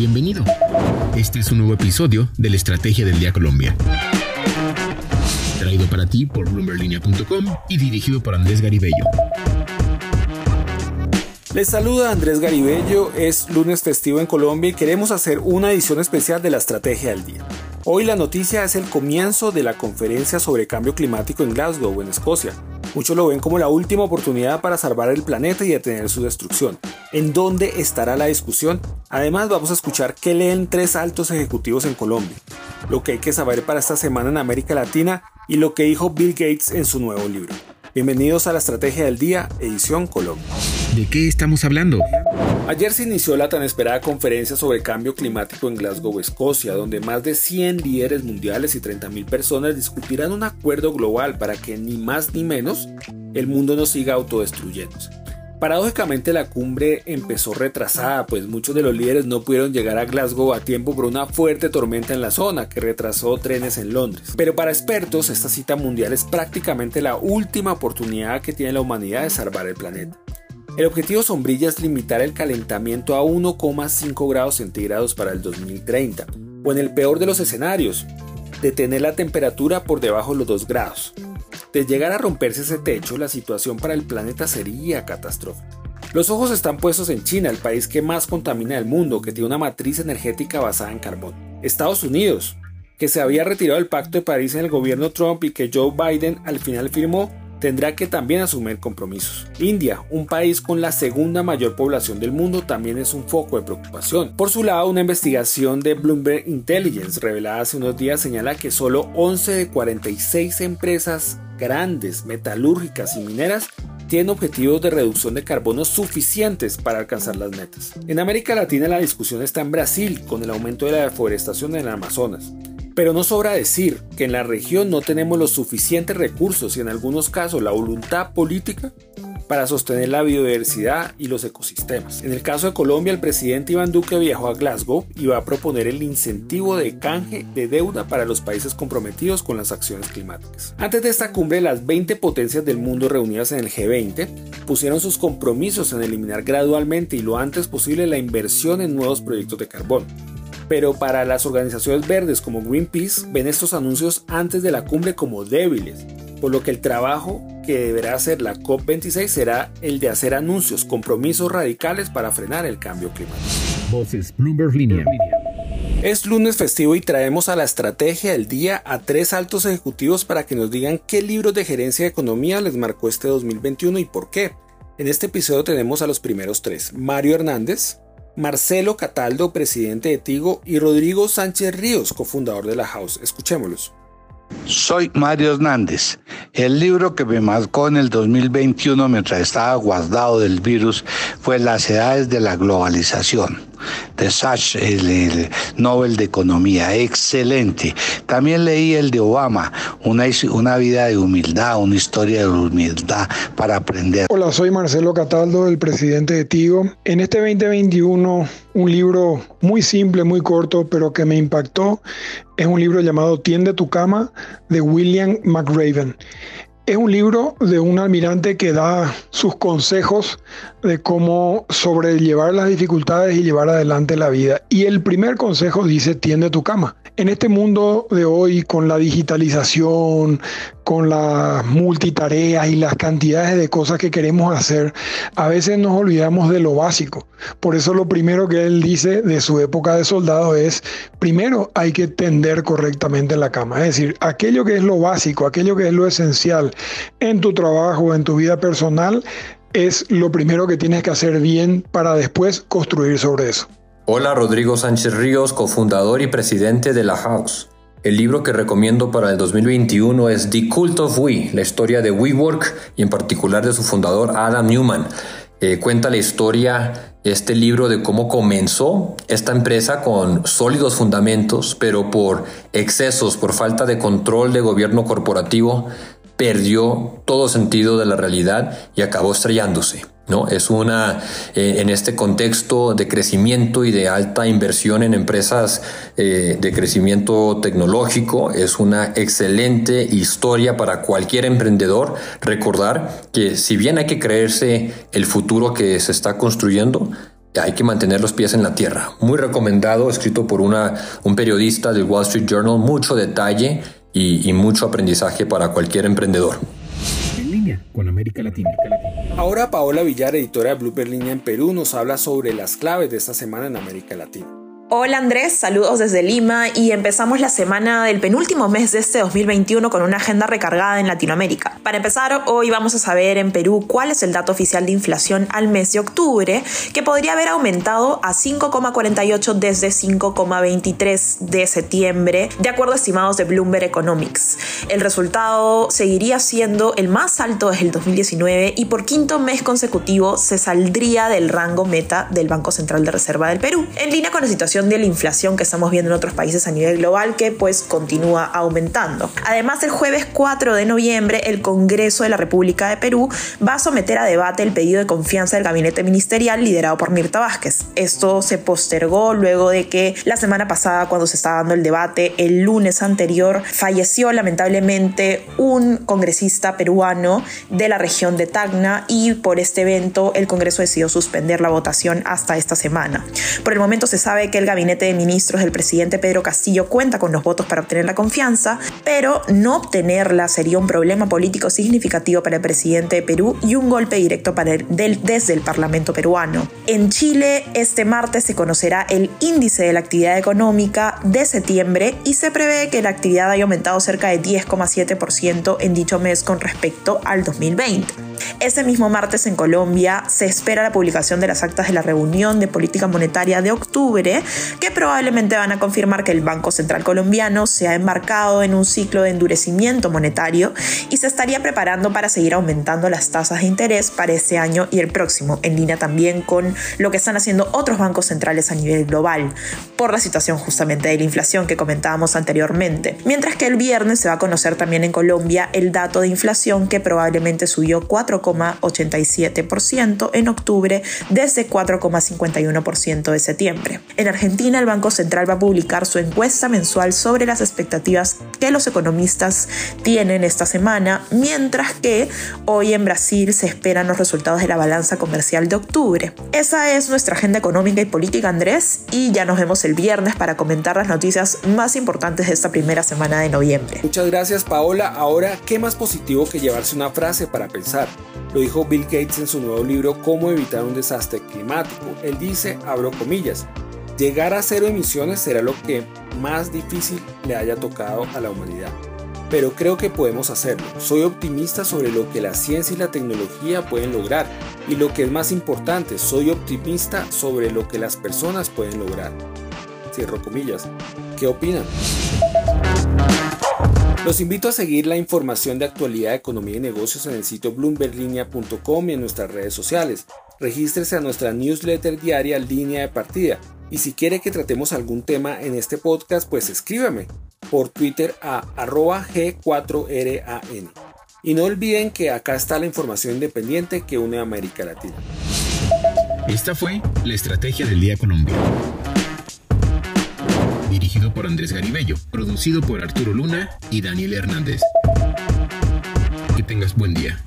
Bienvenido. Este es un nuevo episodio de la Estrategia del Día Colombia. Traído para ti por bloomberlinia.com y dirigido por Andrés Garibello. Les saluda Andrés Garibello, es lunes festivo en Colombia y queremos hacer una edición especial de la Estrategia del Día. Hoy la noticia es el comienzo de la conferencia sobre cambio climático en Glasgow, en Escocia. Muchos lo ven como la última oportunidad para salvar el planeta y detener su destrucción. ¿En dónde estará la discusión? Además vamos a escuchar qué leen tres altos ejecutivos en Colombia, lo que hay que saber para esta semana en América Latina y lo que dijo Bill Gates en su nuevo libro. Bienvenidos a la Estrategia del Día, edición Colombia. ¿De qué estamos hablando? Ayer se inició la tan esperada conferencia sobre cambio climático en Glasgow, Escocia, donde más de 100 líderes mundiales y 30.000 personas discutirán un acuerdo global para que ni más ni menos el mundo no siga autodestruyéndose. Paradójicamente la cumbre empezó retrasada, pues muchos de los líderes no pudieron llegar a Glasgow a tiempo por una fuerte tormenta en la zona que retrasó trenes en Londres. Pero para expertos esta cita mundial es prácticamente la última oportunidad que tiene la humanidad de salvar el planeta. El objetivo sombrilla es limitar el calentamiento a 1,5 grados centígrados para el 2030, o en el peor de los escenarios, detener la temperatura por debajo de los 2 grados. De llegar a romperse ese techo, la situación para el planeta sería catastrófica. Los ojos están puestos en China, el país que más contamina del mundo, que tiene una matriz energética basada en carbón. Estados Unidos, que se había retirado del Pacto de París en el gobierno Trump y que Joe Biden al final firmó, tendrá que también asumir compromisos. India, un país con la segunda mayor población del mundo, también es un foco de preocupación. Por su lado, una investigación de Bloomberg Intelligence revelada hace unos días señala que solo 11 de 46 empresas grandes, metalúrgicas y mineras tienen objetivos de reducción de carbono suficientes para alcanzar las metas. En América Latina la discusión está en Brasil con el aumento de la deforestación en el Amazonas. Pero no sobra decir que en la región no tenemos los suficientes recursos y en algunos casos la voluntad política para sostener la biodiversidad y los ecosistemas. En el caso de Colombia, el presidente Iván Duque viajó a Glasgow y va a proponer el incentivo de canje de deuda para los países comprometidos con las acciones climáticas. Antes de esta cumbre, las 20 potencias del mundo reunidas en el G20 pusieron sus compromisos en eliminar gradualmente y lo antes posible la inversión en nuevos proyectos de carbón pero para las organizaciones verdes como Greenpeace ven estos anuncios antes de la cumbre como débiles, por lo que el trabajo que deberá hacer la COP26 será el de hacer anuncios, compromisos radicales para frenar el cambio climático. Voces Bloomberg Línea. Es lunes festivo y traemos a la estrategia del día a tres altos ejecutivos para que nos digan qué libros de gerencia de economía les marcó este 2021 y por qué. En este episodio tenemos a los primeros tres, Mario Hernández, Marcelo Cataldo, presidente de Tigo, y Rodrigo Sánchez Ríos, cofundador de la House. Escuchémoslos. Soy Mario Hernández. El libro que me marcó en el 2021 mientras estaba guardado del virus fue Las edades de la globalización de Sachs, el, Nobel de Economía. Excelente. También leí el de Obama, una, una vida de humildad, una historia de humildad para aprender. Hola, soy Marcelo Cataldo, el presidente de Tigo. En este 2021, un libro muy simple, muy corto, pero que me impactó, es un libro llamado Tiende tu cama de William McRaven. Es un libro de un almirante que da sus consejos de cómo sobrellevar las dificultades y llevar adelante la vida. Y el primer consejo dice, tiende tu cama. En este mundo de hoy, con la digitalización, con las multitareas y las cantidades de cosas que queremos hacer, a veces nos olvidamos de lo básico. Por eso lo primero que él dice de su época de soldado es, primero hay que tender correctamente la cama. Es decir, aquello que es lo básico, aquello que es lo esencial en tu trabajo, en tu vida personal, es lo primero que tienes que hacer bien para después construir sobre eso. Hola, Rodrigo Sánchez Ríos, cofundador y presidente de La House. El libro que recomiendo para el 2021 es The Cult of We, la historia de WeWork y en particular de su fundador Adam Newman. Eh, cuenta la historia, este libro, de cómo comenzó esta empresa con sólidos fundamentos, pero por excesos, por falta de control de gobierno corporativo, perdió todo sentido de la realidad y acabó estrellándose. ¿no? Es una, eh, en este contexto de crecimiento y de alta inversión en empresas eh, de crecimiento tecnológico, es una excelente historia para cualquier emprendedor recordar que si bien hay que creerse el futuro que se está construyendo, hay que mantener los pies en la tierra. Muy recomendado, escrito por una, un periodista del Wall Street Journal, mucho detalle y, y mucho aprendizaje para cualquier emprendedor. En línea con América Latina. Ahora Paola Villar, editora de Bloomberg Línea en Perú, nos habla sobre las claves de esta semana en América Latina. Hola Andrés, saludos desde Lima y empezamos la semana del penúltimo mes de este 2021 con una agenda recargada en Latinoamérica. Para empezar, hoy vamos a saber en Perú cuál es el dato oficial de inflación al mes de octubre, que podría haber aumentado a 5,48 desde 5,23 de septiembre, de acuerdo a estimados de Bloomberg Economics. El resultado seguiría siendo el más alto desde el 2019 y por quinto mes consecutivo se saldría del rango meta del Banco Central de Reserva del Perú. En línea con la situación de la inflación que estamos viendo en otros países a nivel global que pues continúa aumentando. Además, el jueves 4 de noviembre el Congreso de la República de Perú va a someter a debate el pedido de confianza del gabinete ministerial liderado por Mirta Vázquez. Esto se postergó luego de que la semana pasada cuando se estaba dando el debate, el lunes anterior, falleció lamentablemente un congresista peruano de la región de Tacna y por este evento el Congreso decidió suspender la votación hasta esta semana. Por el momento se sabe que el gabinete de ministros del presidente Pedro Castillo cuenta con los votos para obtener la confianza, pero no obtenerla sería un problema político significativo para el presidente de Perú y un golpe directo para el, desde el Parlamento peruano. En Chile, este martes se conocerá el índice de la actividad económica de septiembre y se prevé que la actividad haya aumentado cerca de 10,7% en dicho mes con respecto al 2020. Ese mismo martes en Colombia se espera la publicación de las actas de la reunión de política monetaria de octubre, que probablemente van a confirmar que el Banco Central colombiano se ha embarcado en un ciclo de endurecimiento monetario y se estaría preparando para seguir aumentando las tasas de interés para este año y el próximo, en línea también con lo que están haciendo otros bancos centrales a nivel global, por la situación justamente de la inflación que comentábamos anteriormente. Mientras que el viernes se va a conocer también en Colombia el dato de inflación que probablemente subió 4 4,87% en octubre desde 4,51% de septiembre. En Argentina, el Banco Central va a publicar su encuesta mensual sobre las expectativas que los economistas tienen esta semana, mientras que hoy en Brasil se esperan los resultados de la balanza comercial de octubre. Esa es nuestra agenda económica y política, Andrés, y ya nos vemos el viernes para comentar las noticias más importantes de esta primera semana de noviembre. Muchas gracias, Paola. Ahora, ¿qué más positivo que llevarse una frase para pensar? Lo dijo Bill Gates en su nuevo libro Cómo evitar un desastre climático. Él dice, abro comillas, llegar a cero emisiones será lo que más difícil le haya tocado a la humanidad. Pero creo que podemos hacerlo. Soy optimista sobre lo que la ciencia y la tecnología pueden lograr. Y lo que es más importante, soy optimista sobre lo que las personas pueden lograr. Cierro comillas. ¿Qué opinan? Los invito a seguir la información de actualidad, economía y negocios en el sitio bloomberglinea.com y en nuestras redes sociales. Regístrese a nuestra newsletter diaria Línea de Partida. Y si quiere que tratemos algún tema en este podcast, pues escríbame por Twitter a arroba G4RAN. Y no olviden que acá está la información independiente que une a América Latina. Esta fue la Estrategia del Día Colombia dirigido por Andrés Garibello, producido por Arturo Luna y Daniel Hernández. Que tengas buen día.